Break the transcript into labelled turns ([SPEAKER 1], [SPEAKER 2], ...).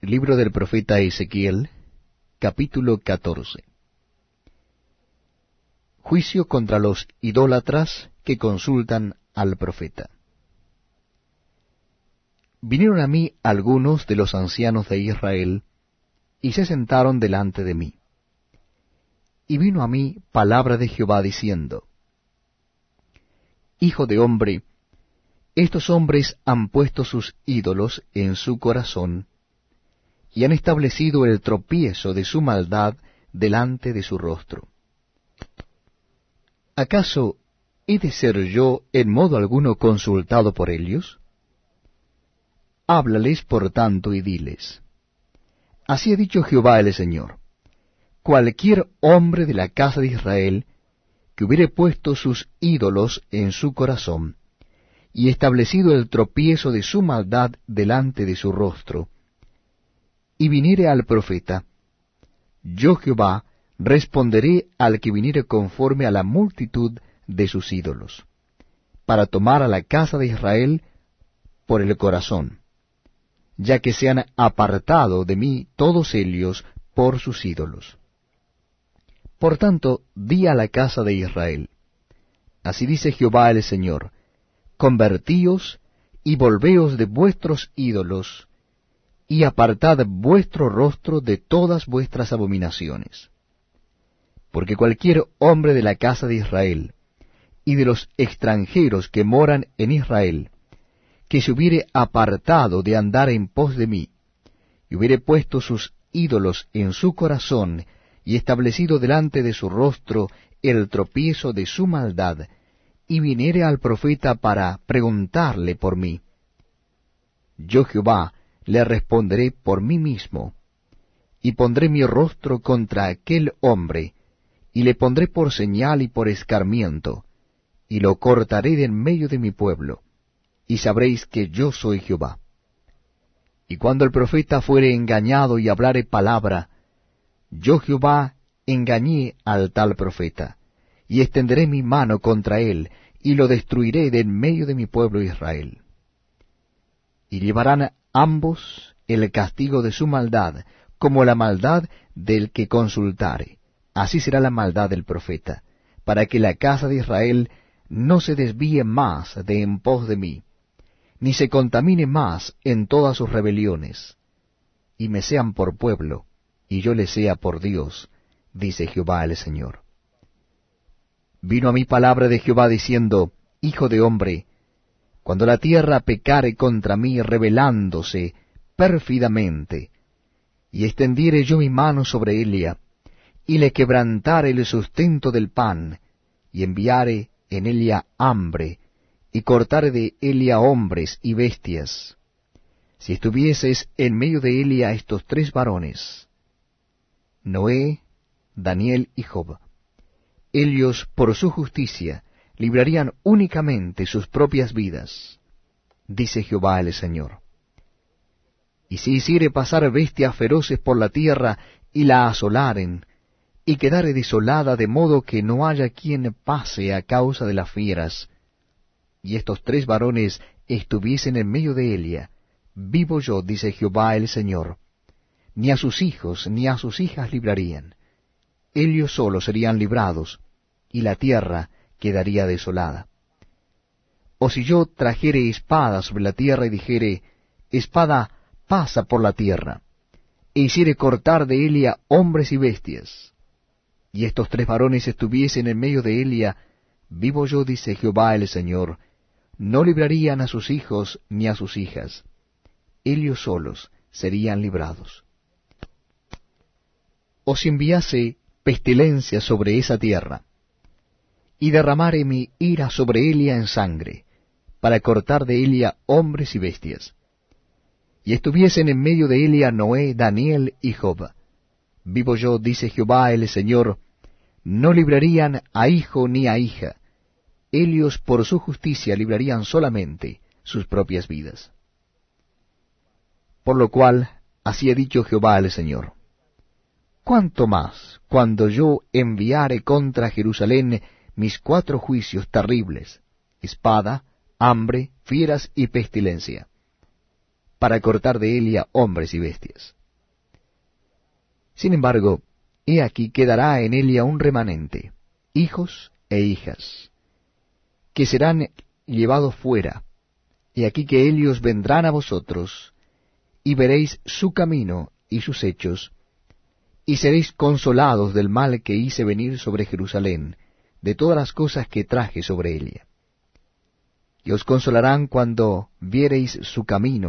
[SPEAKER 1] Libro del profeta Ezequiel, capítulo 14. Juicio contra los idólatras que consultan al profeta. Vinieron a mí algunos de los ancianos de Israel, y se sentaron delante de mí. Y vino a mí palabra de Jehová diciendo, Hijo de hombre, estos hombres han puesto sus ídolos en su corazón, y han establecido el tropiezo de su maldad delante de su rostro. ¿Acaso he de ser yo en modo alguno consultado por ellos? Háblales por tanto y diles. Así ha dicho Jehová el Señor. Cualquier hombre de la casa de Israel que hubiere puesto sus ídolos en su corazón, y establecido el tropiezo de su maldad delante de su rostro, y viniere al profeta, yo Jehová responderé al que viniere conforme a la multitud de sus ídolos, para tomar a la casa de Israel por el corazón, ya que se han apartado de mí todos ellos por sus ídolos. Por tanto, di a la casa de Israel, así dice Jehová el Señor, convertíos y volveos de vuestros ídolos, y apartad vuestro rostro de todas vuestras abominaciones. Porque cualquier hombre de la casa de Israel, y de los extranjeros que moran en Israel, que se hubiere apartado de andar en pos de mí, y hubiere puesto sus ídolos en su corazón, y establecido delante de su rostro el tropiezo de su maldad, y viniere al profeta para preguntarle por mí. Yo Jehová le responderé por mí mismo, y pondré mi rostro contra aquel hombre, y le pondré por señal y por escarmiento, y lo cortaré de en medio de mi pueblo, y sabréis que yo soy Jehová. Y cuando el profeta fuere engañado y hablare palabra, yo Jehová engañé al tal profeta, y extenderé mi mano contra él, y lo destruiré de en medio de mi pueblo Israel. Y llevarán ambos el castigo de su maldad, como la maldad del que consultare. Así será la maldad del profeta, para que la casa de Israel no se desvíe más de en pos de mí, ni se contamine más en todas sus rebeliones, y me sean por pueblo, y yo les sea por Dios, dice Jehová el Señor vino a mí palabra de Jehová diciendo, Hijo de hombre, cuando la tierra pecare contra mí rebelándose pérfidamente, y extendiere yo mi mano sobre ella, y le quebrantare el sustento del pan, y enviare en ella hambre, y cortare de ella hombres y bestias, si estuvieses en medio de ella estos tres varones, Noé, Daniel y Job, ellos por su justicia librarían únicamente sus propias vidas, dice Jehová el Señor. Y si hiciere pasar bestias feroces por la tierra y la asolaren, y quedare desolada de modo que no haya quien pase a causa de las fieras, y estos tres varones estuviesen en medio de ella, vivo yo, dice Jehová el Señor, ni a sus hijos ni a sus hijas librarían ellos solos serían librados, y la tierra quedaría desolada. O si yo trajere espada sobre la tierra y dijere, espada pasa por la tierra, e hiciere cortar de Elia hombres y bestias, y estos tres varones estuviesen en medio de Elia, vivo yo, dice Jehová el Señor, no librarían a sus hijos ni a sus hijas, ellos solos serían librados. O si enviase pestilencia sobre esa tierra, y derramare mi ira sobre Elia en sangre, para cortar de Elia hombres y bestias. Y estuviesen en medio de Elia Noé, Daniel y Job. Vivo yo, dice Jehová el Señor, no librarían a hijo ni a hija, ellos por su justicia librarían solamente sus propias vidas. Por lo cual, así ha dicho Jehová el Señor cuánto más cuando yo enviare contra Jerusalén mis cuatro juicios terribles, espada, hambre, fieras y pestilencia. para cortar de Elia hombres y bestias. Sin embargo, he aquí quedará en Elia un remanente, hijos e hijas, que serán llevados fuera, y aquí que ellos vendrán a vosotros, y veréis su camino y sus hechos, y seréis consolados del mal que hice venir sobre Jerusalén, de todas las cosas que traje sobre ella. Y os consolarán cuando viereis su camino